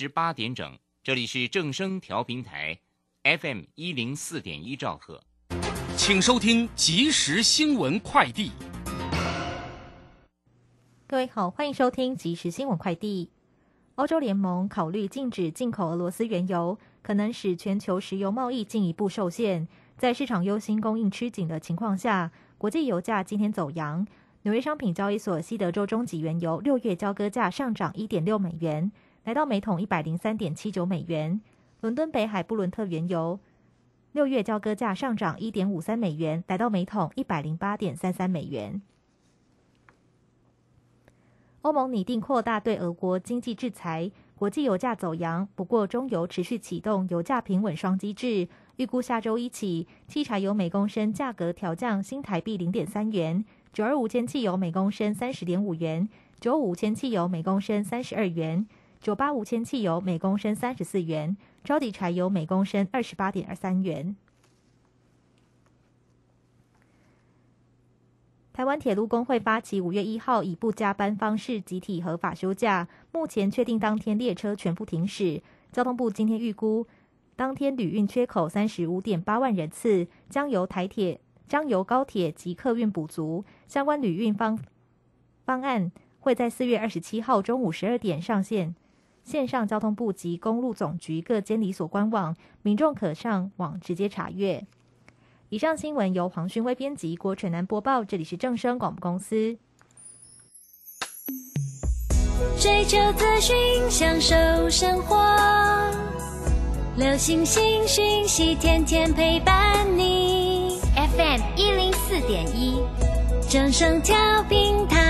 十八点整，这里是正声调频台，FM 一零四点一兆赫，请收听即时新闻快递。各位好，欢迎收听即时新闻快递。欧洲联盟考虑禁止进口俄罗斯原油，可能使全球石油贸易进一步受限。在市场忧心供应吃紧的情况下，国际油价今天走阳。纽约商品交易所西德州中级原油六月交割价上涨一点六美元。来到每桶一百零三点七九美元。伦敦北海布伦特原油六月交割价上涨一点五三美元，来到每桶一百零八点三三美元。欧盟拟定扩大对俄国经济制裁，国际油价走阳。不过，中油持续启动油价平稳双机制，预估下周一起，汽柴油每公升价格调降新台币零点三元，九二五千汽油每公升三十点五元，九五千汽油每公升三十二元。九八无铅汽油每公升三十四元，招底柴油每公升二十八点二三元。台湾铁路工会发起五月一号以不加班方式集体合法休假，目前确定当天列车全部停驶。交通部今天预估，当天旅运缺口三十五点八万人次，将由台铁、将由高铁及客运补足。相关旅运方方案会在四月二十七号中午十二点上线。线上交通部及公路总局各监理所官网，民众可上网直接查阅。以上新闻由黄勋威编辑，郭纯南播报。这里是正声广播公司。追求资讯，享受生活，流星星讯息，天天陪伴你。FM 一零四点一，正声调频台。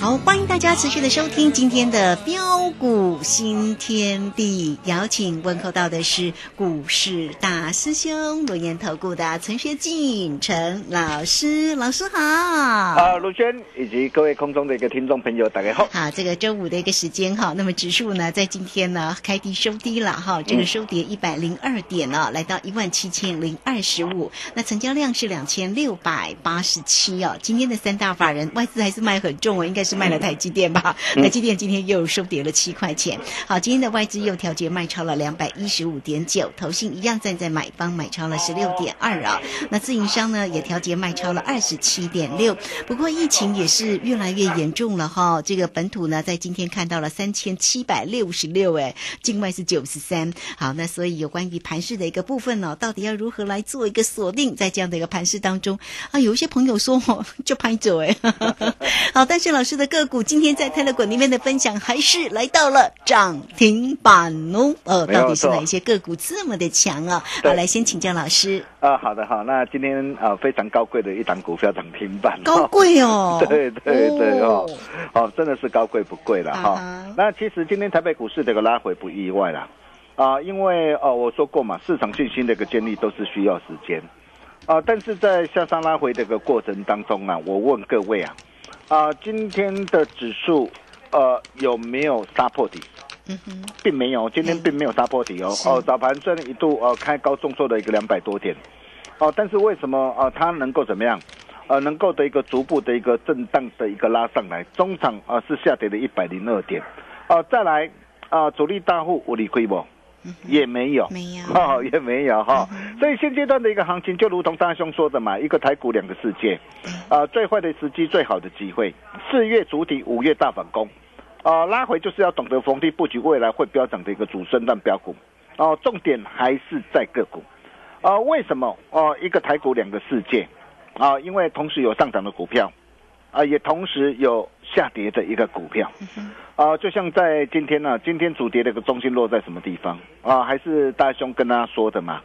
好，欢迎大家持续的收听今天的标鼓新天地，邀请问候到的是股市大师兄罗岩投顾的陈学进陈老师，老师好。啊，卢轩以及各位空中的一个听众朋友，大家好。好，这个周五的一个时间哈，那么指数呢，在今天呢开低收低了哈，这个收跌一百零二点呢，来到一万七千零二十五，那成交量是两千六百八十七哦。今天的三大法人外资还是卖很重哦，应该是卖了台积电吧？台积电今天又收跌了七块钱。好，今天的外资又调节卖超了两百一十五点九，投信一样站在买方买超了十六点二啊。那自营商呢也调节卖超了二十七点六。不过疫情也是越来越严重了哈。这个本土呢在今天看到了三千七百六十六，哎，境外是九十三。好，那所以有关于盘势的一个部分呢，到底要如何来做一个锁定，在这样的一个盘势当中啊，有一些朋友说哦，就拍走哎。好，但是老师的个股今今天在泰勒馆里面的分享还是来到了涨停板哦。呃，到底是哪一些个股这么的强啊？好，来先请教老师。啊，好的好，那今天啊非常高贵的一档股票涨停板，高贵哦。对对对哦。哦，哦，真的是高贵不贵了哈、那其实今天台北股市这个拉回不意外啦，啊，因为哦我说过嘛，市场信心的一个建立都是需要时间，啊，但是在下山拉回的一个过程当中啊，我问各位啊，啊，今天的指数呃有没有杀破底？嗯哼，并没有，今天并没有杀破底哦。哦，早盘虽然一度呃开高重挫的一个两百多点，哦，但是为什么呃它能够怎么样？呃，能够的一个逐步的一个震荡的一个拉上来，中场啊、呃、是下跌了一百零二点，哦、再来啊、呃主力大户无理亏不？也没有，没有。哦，也没有哈、嗯所以现阶段的一个行情，就如同大兄说的嘛，一个台股两个世界，啊、最坏的时机，最好的机会，四月主体，五月大反攻，啊、拉回就是要懂得逢低布局未来会飙涨的一个主升段标股，哦、重点还是在个股，啊、为什么？哦、一个台股两个世界，啊、因为同时有上涨的股票，啊、也同时有下跌的一个股票，啊、就像在今天呢、今天主跌的一个中心落在什么地方？啊？还是大兄跟大家说的嘛，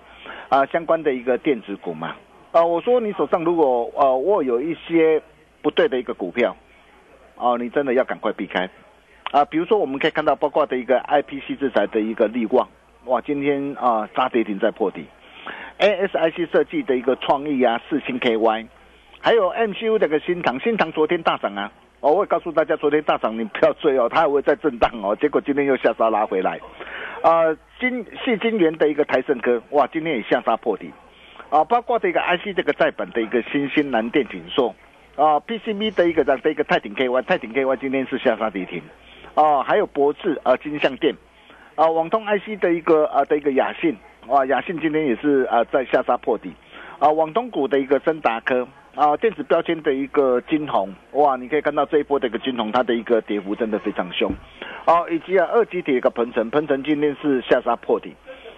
啊，相关的一个电子股嘛，啊，我说你手上如果呃握有一些不对的一个股票，哦、你真的要赶快避开，啊，比如说我们可以看到，包括的一个 IPC 制裁的一个利旺，哇，今天啊杀跌停在破底，ASIC 设计的一个创意啊，四星 KY，还有 MCU 的个新塘，新塘昨天大涨啊。我也告诉大家，昨天大涨你不要追哦，它还会再震荡哦。结果今天又下杀拉回来，啊，金细金元的一个台盛科，哇，今天也下杀破底，啊，包括这个 IC 这个在本的一个新兴蓝电锦硕，啊，PCB 的一个这样的一个泰鼎 KY，泰鼎 KY 今天是下杀跌停，啊，还有博智啊金相电，啊，网通 IC 的一个啊的一个雅信，啊，雅信今天也是啊在下杀破底，啊，网通股的一个森达科。啊，电子标签的一个金红，哇，你可以看到这一波的一个金红，它的一个跌幅真的非常凶，哦、以及啊二级体的一个鹏程，鹏程今天是下杀破底，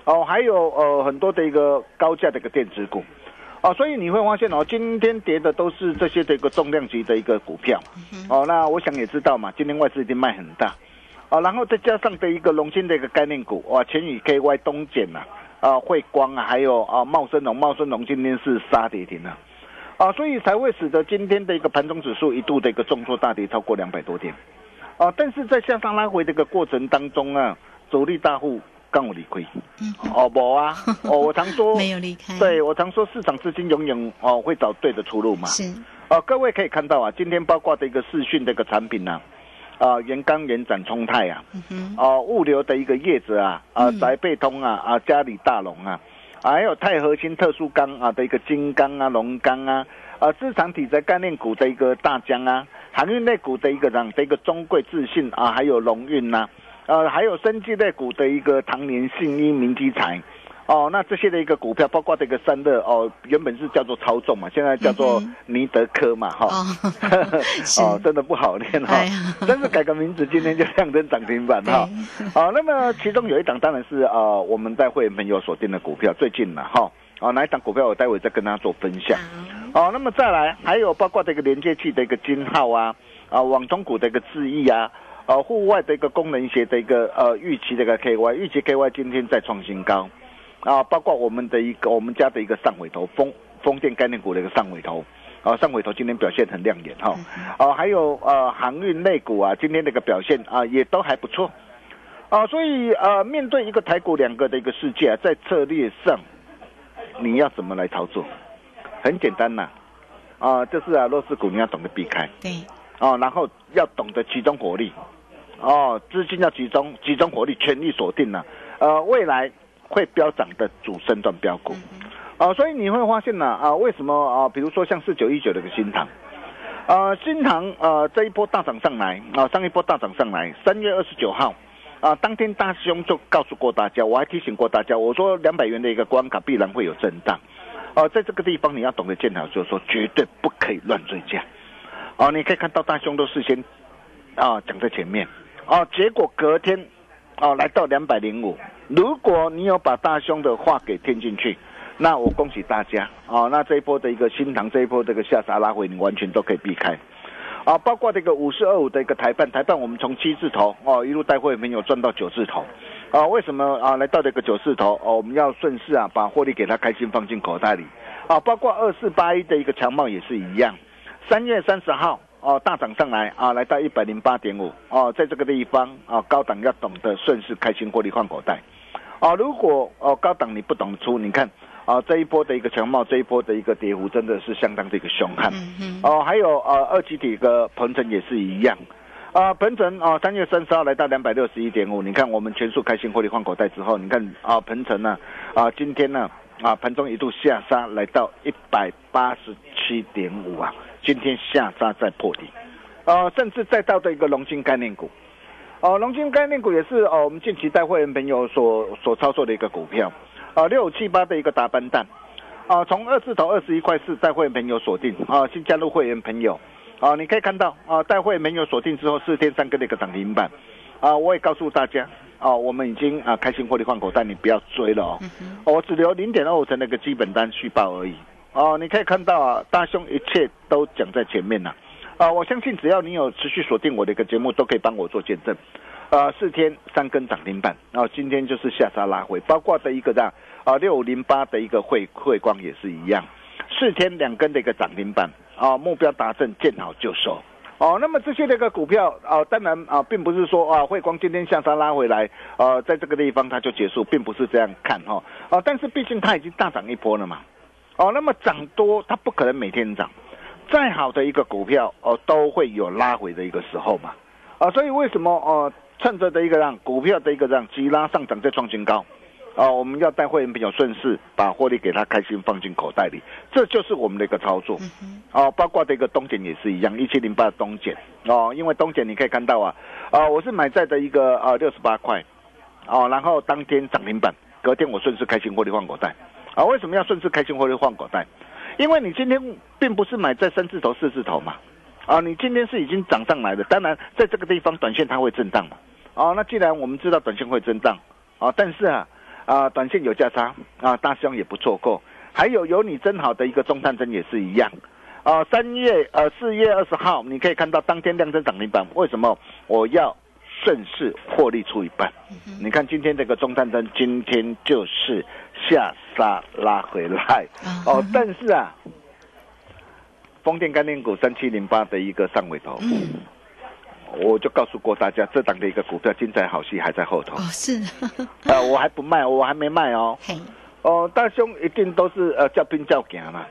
哦，还有呃很多的一个高价的一个电子股，哦，所以你会发现哦，今天跌的都是这些的一个重量级的一个股票，哦，那我想也知道嘛，今天外资一定卖很大，啊，然后再加上的一个龙芯的一个概念股，哇，全宇 KY 东碱呐、啊，汇光啊，还有啊茂生龙，茂生龙今天是杀跌停了。啊，所以才会使得今天的一个盘中指数一度的一个重挫大跌超过两百多点，啊，但是在向上拉回的一个过程当中啊，主力大户刚有理亏，哦不啊，哦我常说没有离开，对我常说市场资金永远哦会找对的出路嘛，是哦，各位可以看到啊，今天包括的一个视讯的一个产品呐、啊，啊，元刚、元展、冲泰啊，嗯啊，物流的一个叶子啊，啊，宅配通啊，啊，嘉里大龙啊，还有钛合金特殊钢啊的一个金刚啊、龙钢啊，啊，市场体在概念股的一个大疆啊，航运类股的一个这样的一个中贵自信啊，还有龙运呐、呃，还有生技类股的一个唐年信一、明基材。哦，那这些的一个股票，包括这个三乐哦，原本是叫做超重嘛，现在叫做尼德科嘛，哈、哦 哦，真的不好念哈、哎但是改个名字，今天就亮灯涨停板哈。好、那么其中有一档当然是呃我们在会员朋友锁定的股票，最近了哈。哦，哪一档股票我待会再跟大家做分享。哦，那么再来还有包括这个连接器的一个金号啊，啊网通股的一个智易啊，呃户外的一个功能鞋的一个呃预期的一个 KY，预期 KY 今天再创新高。啊，包括我们的一个我们家的一个上尾头风风电概念股的一个上尾头，啊上尾头今天表现很亮眼哈，啊还有呃航运类股啊今天的一个表现啊也都还不错，啊所以呃面对一个台股两个的一个世界啊，在策略上你要怎么来操作？很简单呐、啊，就是啊弱势股你要懂得避开，对，哦，然后要懂得集中火力，哦，资金要集中，集中火力，全力锁定了、呃，未来会飙涨的主升段标股，啊、所以你会发现呢，啊，为什么啊，比如说像四九一九的个新塘，呃，新塘呃这一波大涨上来，啊、上一波大涨上来，三月二十九号。啊，当天大师兄就告诉过大家，我还提醒过大家，我说两百元的一个关卡必然会有震荡，哦、在这个地方你要懂得见好就是说，绝对不可以乱追价。哦，你可以看到大兄都事先啊讲在前面，哦，结果隔天哦来到两百零五，如果你有把大兄的话给听进去，那我恭喜大家。哦，那这一波的一个新塘这一波这个下杀拉回，你完全都可以避开。啊，包括这个五四二五的一个台办，台办我们从七字头哦一路带会没有赚到九字头，啊，为什么啊来到这个九字头？哦？我们要顺势啊把获利给它开心放进口袋里，啊，包括二四八一的一个强帽也是一样，三月三十号哦大涨上来啊，来到一百零八点五哦，在这个地方啊高档要懂得顺势开心获利换口袋，哦，如果哦高档你不懂出，你看。啊，这一波的一个强貌，这一波的一个跌幅真的是相当的一个凶悍。哦，还有呃，二级体的鹏程也是一样。啊，鹏程啊，三月三十号来到两百六十一点五，你看我们全数开心获利换口袋之后，你看啊，鹏程呢啊，今天呢啊，盘中一度下杀来到一百八十七点五啊，今天下杀再破底。啊，甚至再到的一个龙金概念股。哦，龙金概念股也是哦，我们近期带会员朋友所所操作的一个股票。啊，六七八的一个打班蛋，啊，从二字头二十一块四带会员朋友锁定。啊，新加入会员朋友，啊，你可以看到啊，带会员朋友锁定之后四天三根的一个涨停板，啊，我也告诉大家，啊，我们已经啊开心获利换口袋，你不要追了哦，我只留零点二五成那个基本单续报而已，哦，你可以看到啊，大兄一切都讲在前面了，啊，我相信只要你有持续锁定我的一个节目，都可以帮我做见证。呃，四天三根涨停板，然后今天就是下杀拉回，包括的一个样啊六五零八的一个汇汇光也是一样，四天两根的一个涨停板。啊，目标达成，见好就收。哦。那么这些那个股票啊，当然啊，并不是说啊汇光今天下杀拉回来，呃，在这个地方它就结束，并不是这样看哈啊，但是毕竟它已经大涨一波了嘛，哦，那么涨多它不可能每天涨，再好的一个股票哦都会有拉回的一个时候嘛，啊，所以为什么哦？趁着的一个让股票的一个让急拉上涨再创新高，哦，我们要带会员朋友顺势把获利给他开心放进口袋里，这就是我们的一个操作，哦，包括的一个东碱也是一样，一七零八的东碱，哦，因为东碱你可以看到啊，啊，我是买在的一个啊六十八块，哦，然后当天涨停板，隔天我顺势开心获利放口袋，啊，为什么要顺势开心获利换口袋？因为你今天并不是买在三字头四字头嘛，啊，你今天是已经涨上来的，当然在这个地方短线它会震荡嘛。哦，那既然我们知道短线会震荡，啊，但是啊，啊，短线有价差，啊，大兄也不错过。还有有你真好的一个中探针也是一样，啊，三月呃四月二十号你可以看到当天量增涨停板，为什么我要顺势获利出一半？你看今天这个中探针今天就是下杀拉回来，哦，但是啊，风电概念股三七零八的一个上尾头。我就告诉过大家，这档的一个股票精彩好戏还在后头。哦，是。呃，我还不卖，我还没卖哦。哦，大兄一定都是呃叫兵叫将嘛。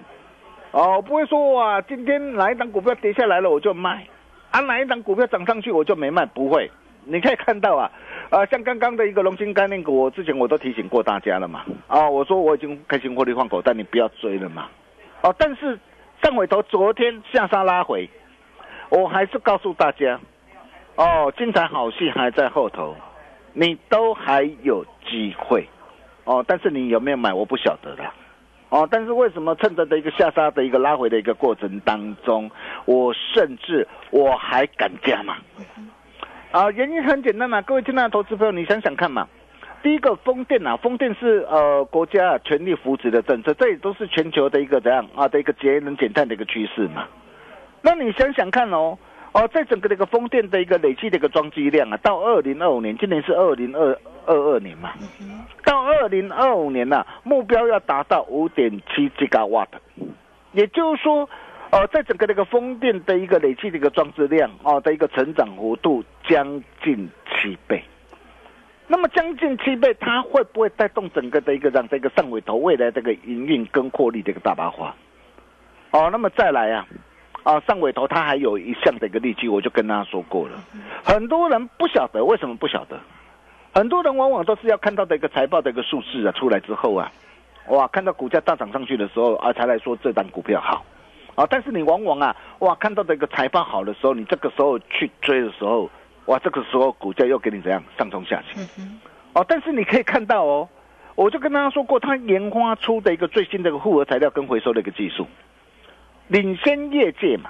哦，不会说哇，今天哪一档股票跌下来了我就卖，啊哪一档股票涨上去我就没卖，不会。你可以看到啊，呃像刚刚的一个龙金概念股，我之前我都提醒过大家了嘛。啊，我说我已经开心获利换口，但你不要追了嘛。哦，但是上尾头昨天下杀拉回，我还是告诉大家。哦，精彩好戏还在后头，你都还有机会，哦，但是你有没有买，我不晓得啦，哦，但是为什么趁着的一个下杀的一个拉回的一个过程当中，我甚至我还敢加嘛？啊，原因很简单嘛，各位亲爱的投资朋友，你想想看嘛，第一个风电啊，风电是呃国家全力扶持的政策，这也都是全球的一个怎样啊的一个节能减碳的一个趋势嘛，那你想想看哦。哦，在整个的一个风电的一个累计的一个装机量啊，到二零二五年，今年是二零二二二年嘛，到二零二五年呐，目标要达到五点七吉瓦特，也就是说，呃，在整个的一个风电的一个累计的一个装置量啊的一个成长幅度将近七倍，那么将近七倍，它会不会带动整个的一个让这个上尾头未来这个营运跟获利的一个大爆发？哦，那么再来啊。啊，上尾头它还有一项的一个利基，我就跟大家说过了。很多人不晓得为什么不晓得，很多人往往都是要看到的一个财报的一个数字啊出来之后啊，哇，看到股价大涨上去的时候啊，才来说这档股票好。啊，但是你往往啊，哇，看到的一个财报好的时候，你这个时候去追的时候，哇，这个时候股价又给你怎样上冲下去。哦，但是你可以看到哦，我就跟大家说过，它研发出的一个最新的一个复合材料跟回收的一个技术。领先业界嘛，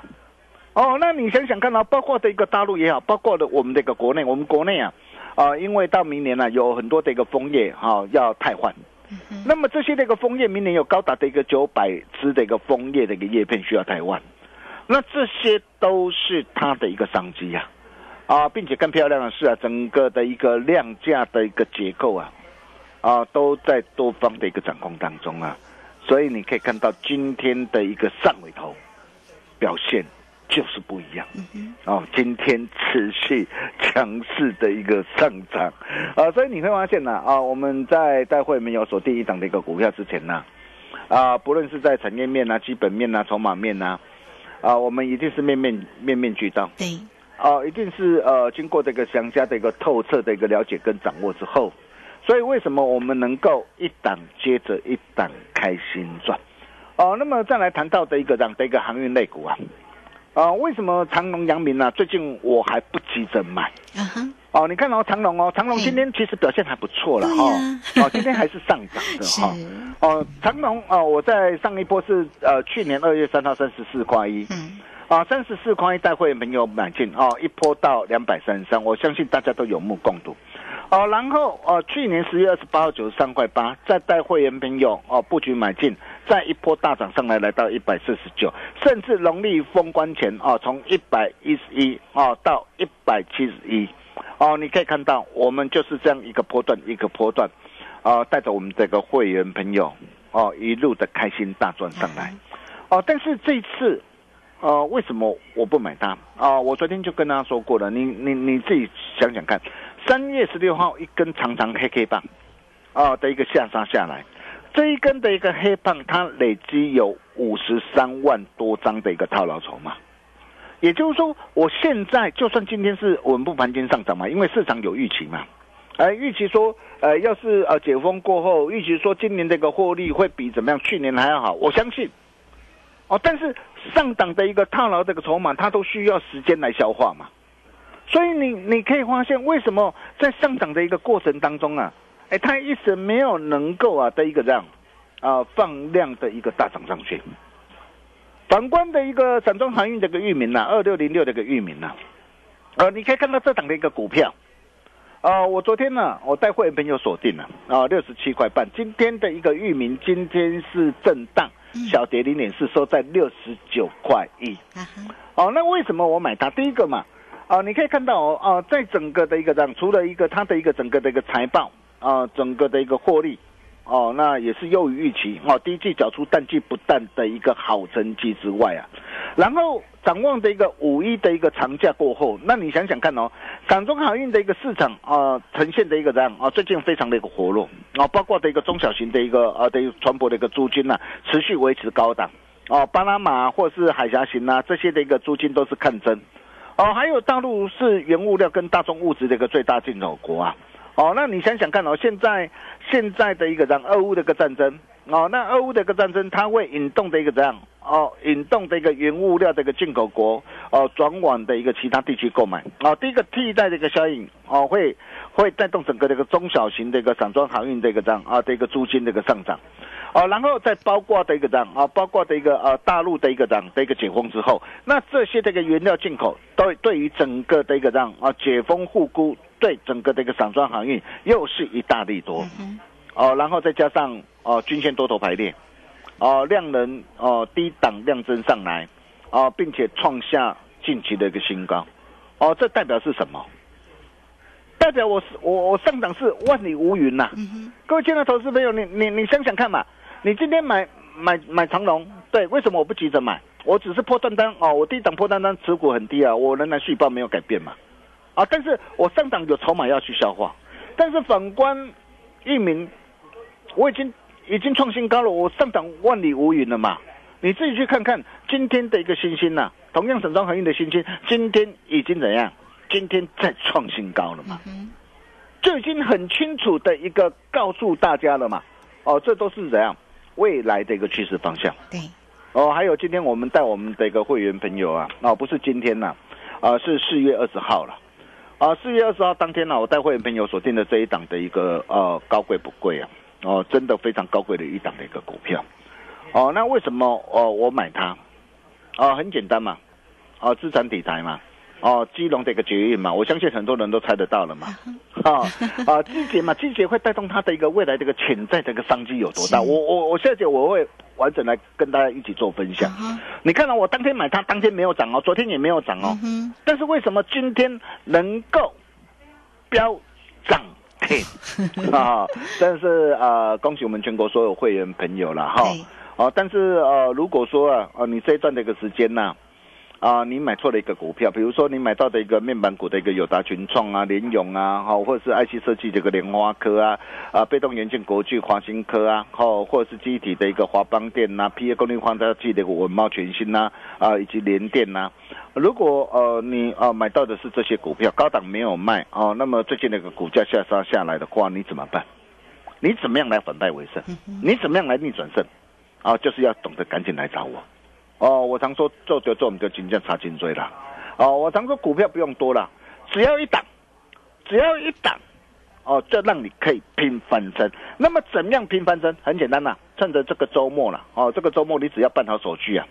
哦，那你想想看啊，包括的一个大陆也好，包括的我们的一个国内，我们国内啊，啊，因为到明年呢，有很多的一个枫叶哈要汰换，那么这些那个枫叶明年有高达的一个九百支的一个枫叶的一个叶片需要台湾，那这些都是它的一个商机呀，啊，并且更漂亮的是啊，整个的一个量价的一个结构啊，啊，都在多方的一个掌控当中啊，所以你可以看到今天的一个上尾头表现就是不一样，哦，今天持续强势的一个上涨，啊，所以你会发现呢，啊，我们在待会没有锁定一档的一个股票之前呢，啊，不论是在产业面啊、基本面啊、筹码面啊。啊，我们一定是面面面面俱到，对，啊，一定是呃，经过这个详加的一个透彻的一个了解跟掌握之后，所以为什么我们能够一档接着一档开心赚？哦，那么再来谈到的一个这样的一个航运类股啊，啊，为什么长隆、阳明呢？最近我还不急着买，啊哈。哦，你看哦，长隆哦，长隆今天其实表现还不错了哈，哦，今天还是上涨的 哈，哦，长隆哦，我在上一波是呃去年二月三号三十四块一，嗯，啊三十四块一带会没有买进哦，一波到两百三十三，我相信大家都有目共睹，哦，然后哦去年十月二十八号九十三块八，再带会员朋友哦布局买进，再一波大涨上来来到一百四十九，甚至农历封关前哦从一百一十一哦到一百七十一。哦，你可以看到，我们就是这样一个波段一个波段，啊，带着我们这个会员朋友，哦，一路的开心大赚上来，哦，但是这次，呃，为什么我不买它？啊，我昨天就跟他说过了，你你你自己想想看，三月十六号一根长长黑黑棒，啊的一个下杀下来，这一根的一个黑棒，它累积有五十三万多张的一个套牢筹码。也就是说，我现在就算今天是稳步盘间上涨嘛，因为市场有预期嘛，呃，预期说，呃，要是呃解封过后，预期说今年这个获利会比怎么样去年还要好，我相信。哦，但是上档的一个套牢这个筹码，它都需要时间来消化嘛，所以你你可以发现，为什么在上涨的一个过程当中啊，哎，它一直没有能够啊的一个这样啊放量的一个大涨上去。反观的一个散装航运的一个域名呐，二六零六的一个域名呐，呃，你可以看到这档的一个股票，啊，我昨天呢，我带会员朋友锁定了啊，六十七块半，今天的一个域名今天是震荡小跌零点四，收在六十九块一。哦，那为什么我买它？第一个嘛，啊，你可以看到哦，啊，在整个的一个这样，除了一个它的一个整个的一个财报啊，整个的一个获利。哦，那也是优于预期哦。第一季缴出淡季不淡的一个好成绩之外啊，然后展望的一个五一的一个长假过后，那你想想看哦，港中航运的一个市场啊，呈现的一个这样啊，最近非常的一个活络啊，包括的一个中小型的一个啊的船舶的一个租金呐，持续维持高档哦，巴拿马或是海峡型呐，这些的一个租金都是看增哦，还有大陆是原物料跟大宗物资的一个最大进口国啊。哦，那你想想看哦，现在现在的一个让俄乌的一个战争哦，那俄乌的一个战争，它会引动的一个这样？哦，引动的一个原物料的一个进口国哦，转往的一个其他地区购买。哦，第一个替代的一个效应哦，会会带动整个这个中小型的一个散装航运的一个这样？啊的一个租金的一个上涨。哦，然后再包括的一个这样？啊，包括的一个呃大陆的一个这样的一个解封之后，那这些这个原料进口都对于整个的一个这样？啊解封护估，对整个的一个散装航运又是一大利多。哦，然后再加上哦均线多头排列，哦量能哦低档量增上来，哦并且创下近期的一个新高，哦这代表是什么？代表我是我我上涨是万里无云呐。各位亲爱的投资朋友，你你你想想看嘛。你今天买买买长龙，对，为什么我不急着买？我只是破单单哦，我低档破单单持股很低啊，我仍然续报没有改变嘛，啊，但是我上档有筹码要去消化，但是反观域名，我已经已经创新高了，我上涨万里无云了嘛，你自己去看看今天的一个星星呐，同样整装行业的星星，今天已经怎样？今天再创新高了嘛，就已经很清楚的一个告诉大家了嘛，哦，这都是怎样？未来的一个趋势方向，对，哦，还有今天我们带我们的一个会员朋友啊，哦，不是今天呐，啊，是四月二十号了，啊，四月二十号当天呢，我带会员朋友锁定的这一档的一个呃高贵不贵啊，哦，真的非常高贵的一档的一个股票，哦，那为什么哦我买它？哦，很简单嘛，哦，资产底台嘛，哦，基隆的一个捷运嘛，我相信很多人都猜得到了嘛，啊 啊，季节嘛，季节会带动它的一个未来的一个潜在的一个商机有多大？我我我下节我会完整来跟大家一起做分享。你看到我当天买它，当天没有涨哦，昨天也没有涨哦，但是为什么今天能够飙涨停 啊？但是呃，恭喜我们全国所有会员朋友了哈。哦，但是呃，如果说啊，呃，你这一段的一个时间呢？啊，你买错了一个股票，比如说你买到的一个面板股的一个友达群创啊、联勇啊，好，或者是 IC 设计这个莲花科啊，啊，被动元件国巨、华新科啊，好，或者是机体的一个华邦电呐、P A 功率放大器的一个文茂全新呐，啊，以及联电呐，如果呃你啊买到的是这些股票，高档没有卖哦，那么最近那个股价下杀下来的话，你怎么办？你怎么样来反败为胜？你怎么样来逆转胜？啊，就是要懂得赶紧来找我。哦，我常说做就做，我们就金价差颈椎了。哦，我常说股票不用多了，只要一档，只要一档，哦，就让你可以拼翻身。那么怎么样拼翻身？很简单呐，趁着这个周末了，哦，这个周末你只要办好手续啊，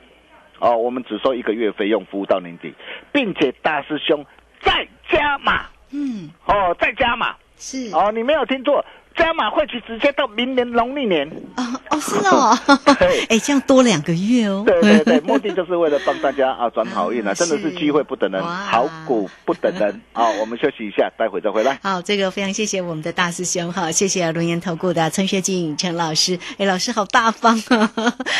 哦，我们只收一个月费用，服务到年底，并且大师兄再加码，嗯，哦，再加码，是，哦，你没有听错。加码会期直接到明年农历年啊哦是哦，哎这样多两个月哦。对对对，目的就是为了帮大家啊转好运啊，真的是机会不等人，好股不等人 啊。我们休息一下，待会再回来。好，这个非常谢谢我们的大师兄哈，谢谢龙岩投顾的陈学静陈老师，哎老师好大方啊，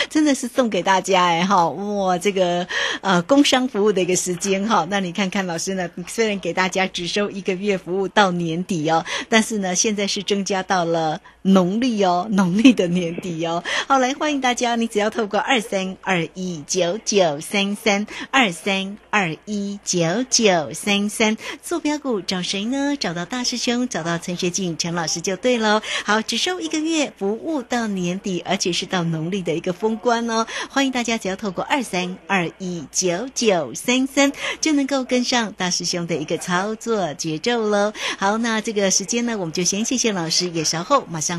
真的是送给大家哎哈哇这个呃工商服务的一个时间哈，那你看看老师呢，虽然给大家只收一个月服务到年底哦，但是呢现在是增加。到了农历哦，农历的年底哦，好来欢迎大家，你只要透过二三二一九九三三二三二一九九三三坐标股找谁呢？找到大师兄，找到陈学静陈老师就对喽。好，只收一个月服务到年底，而且是到农历的一个封关哦。欢迎大家只要透过二三二一九九三三就能够跟上大师兄的一个操作节奏喽。好，那这个时间呢，我们就先谢谢老师。也稍后马上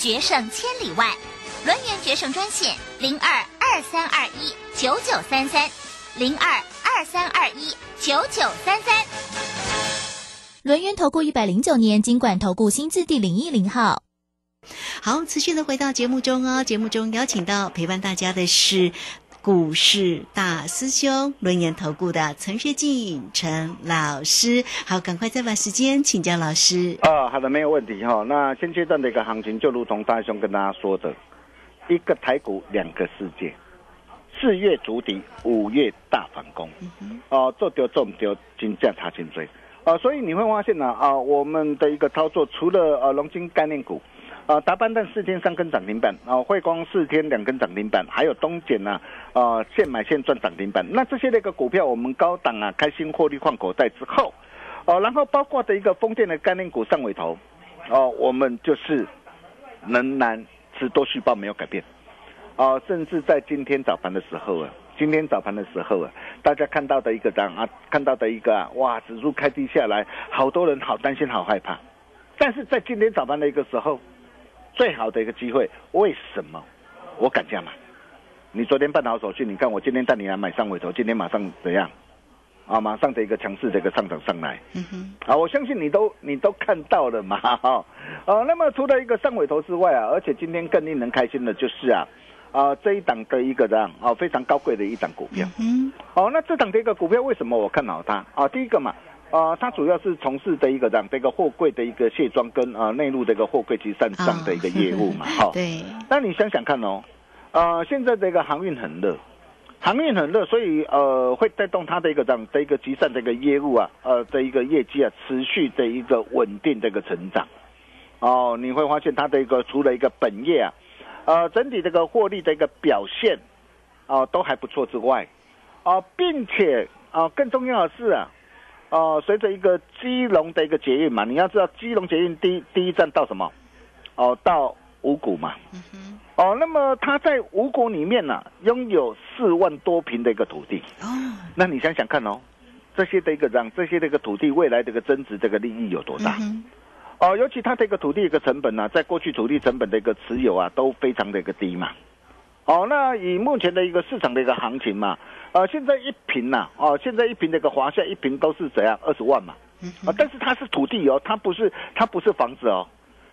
决胜千里外。轮源决胜专线零二二三二一九九三三零二二三二一九九三三。轮源投顾一百零九年金管投顾新字第零一零号。好，持续的回到节目中哦。节目中邀请到陪伴大家的是。股市大师兄轮研投顾的陈学进陈老师，好，赶快再把时间请教老师。啊，好的，没有问题哈。那现阶段的一个行情，就如同大师兄跟大家说的，一个台股两个世界，四月筑底，五月大反攻。哦，做丢做不丢，金价差金追。啊，所以你会发现呢，啊，我们的一个操作，除了呃龙金概念股。呃，达班蛋四天三根涨停板，啊，汇光四天两根涨停板，还有东碱呢，啊，现买现赚涨停板。那这些那个股票，我们高档啊，开心获利换口袋之后，哦，然后包括的一个风电的概念股上尾头，哦，我们就是仍然持多续报没有改变，哦，甚至在今天早盘的时候啊，今天早盘的时候啊，大家看到的一个涨啊，看到的一个啊，哇，指数开低下来，好多人好担心好害怕，但是在今天早盘的一个时候。最好的一个机会，为什么我敢加码？你昨天办好手续，你看我今天带你来买上尾头，今天马上怎样？啊，马上的一个强势的一个上涨上来。嗯哼。啊，我相信你都你都看到了嘛，哈。啊，那么除了一个上尾头之外啊，而且今天更令人开心的就是啊，啊这一档的一个这样啊非常高贵的一档股票。嗯。哦，那这档的一个股票为什么我看好它？啊，第一个嘛，呃，它主要是从事的一个这样的一个货柜的一个卸装跟呃内陆的一个货柜集散账的一个业务嘛，哈、对，那你想想看哦，呃，现在这个航运很热，航运很热，所以呃会带动它的一个这样的一个集散的一个业务啊，呃的一个业绩啊，持续的一个稳定的一个成长。哦，你会发现它的一个除了一个本业啊，呃整体这个获利的一个表现，啊、都还不错之外，啊、并且啊、更重要的是啊。哦，随着一个基隆的一个捷运嘛，你要知道基隆捷运第一第一站到什么？哦，到五股嘛。哦，那么它在五股里面呢、拥有四万多平的一个土地。哦，那你想想看哦，这些的一个让这些的一个土地未来的一个增值这个利益有多大？嗯哦，尤其它的一个土地一个成本呢、在过去土地成本的一个持有啊，都非常的一个低嘛。哦，那以目前的一个市场的一个行情嘛，呃，现在一平呐、哦，现在一平的一个华夏一平都是怎样二十万嘛，啊、但是它是土地哦，它不是它不是房子哦，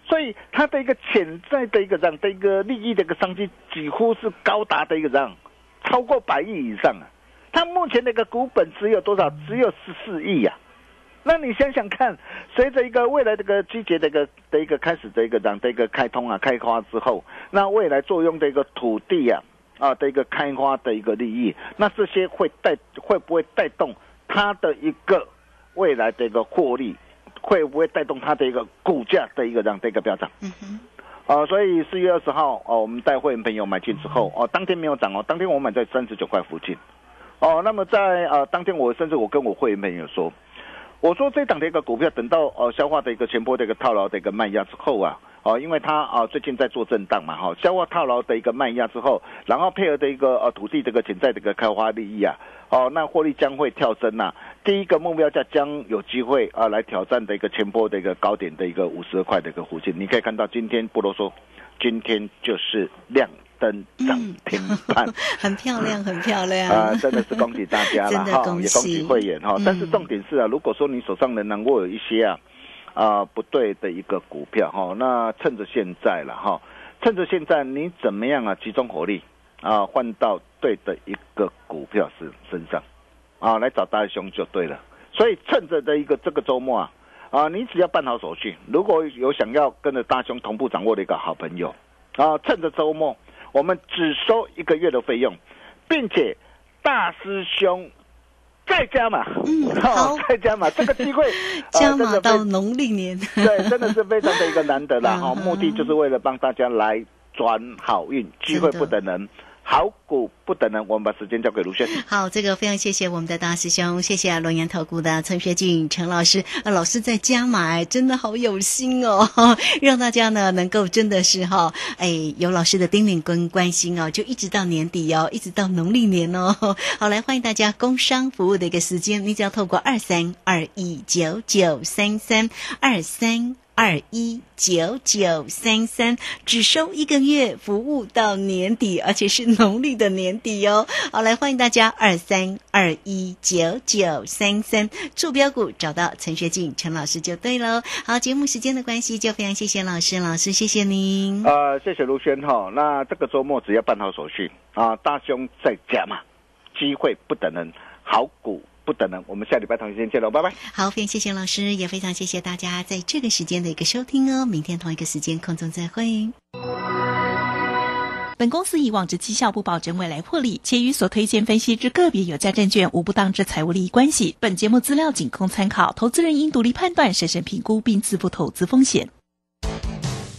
所以它的一个潜在的一个这样的一个利益的一个商机，几乎是高达的一个这样超过百亿以上啊。它目前的一个股本只有多少？只有十四亿呀。那你想想看，随着一个未来这个季节的一个的一个开始的一个这样的一个开通啊、开花之后，那未来作用的一个土地啊啊的一个开花的一个利益，那这些会带会不会带动它的一个未来的一个获利？会不会带动它的一个股价的一个这样的一个飙涨？嗯哼，啊、所以四月二十号哦，我们带会员朋友买进之后哦，当天没有涨哦，当天我买在三十九块附近，哦，那么在呃当天我甚至我跟我会员朋友说，我说这档的一个股票等到呃消化的一个前波的一个套牢的一个卖压之后啊，哦，因为它啊、最近在做震荡嘛哈、消化套牢的一个卖压之后，然后配合的一个呃土地这个潜在的一个开花利益啊，哦，那获利将会跳升呐、第一个目标价将有机会啊来挑战的一个前波的一个高点的一个五十二块的一个附近，你可以看到今天不啰嗦，今天就是亮灯涨停板。很漂亮，很漂亮。啊、真的是恭喜大家了 哈，也恭喜喜会员哈。嗯但是重点是啊，如果说你手上仍然握有一些啊啊、不对的一个股票哈，那趁着现在了哈，趁着现在你怎么样啊集中火力啊换到对的一个股票是身上啊来找大兄就对了。所以趁着的一个这个周末啊啊，你只要办好手续，如果有想要跟着大兄同步掌握的一个好朋友啊，趁着周末我们只收一个月的费用，并且大师兄再加码，嗯 好。好再加码，这个机会加 呃真的码到农历年，对，真的是非常的一个难得啦哈，目的就是为了帮大家来转好运，机会不等人，好股不等人，我们把时间交给卢轩。好，这个非常谢谢我们的大师兄，谢谢龙岩投顾的陈学进陈老师，呃，老师在加码，哎真的好有心哦，让大家呢能够真的是哈、哎，有老师的叮咛跟关心哦，就一直到年底哦，一直到农历年哦。好，来欢迎大家工商服务的一个时间，你只要透过二三二一九九三三二三。二一九九三三，只收一个月，服务到年底，而且是农历的年底哦。好，来欢迎大家二三二一九九三三，坐标股找到陈学进陈老师就对喽。好，节目时间的关系，就非常谢谢老师，老师谢谢您。呃，谢谢卢轩哈。那这个周末只要办好手续啊，大兄在家嘛，机会不等人，好股不等了。我们下礼拜同一时间见喽，拜拜。好，非常谢谢老师，也非常谢谢大家在这个时间的一个收听哦。明天同一个时间空中再会。本公司以往之绩效不保证未来获利，且与所推荐分析之个别有价证券无不当之财务利益关系。本节目资料仅供参考，投资人应独立判断、审慎评估并自负投资风险。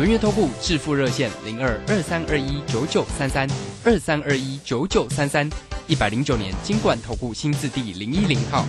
轮月投顾致富热线零二二三二一九九三三二三二一九九三三，一百零九年金管投顾新字第零一零号。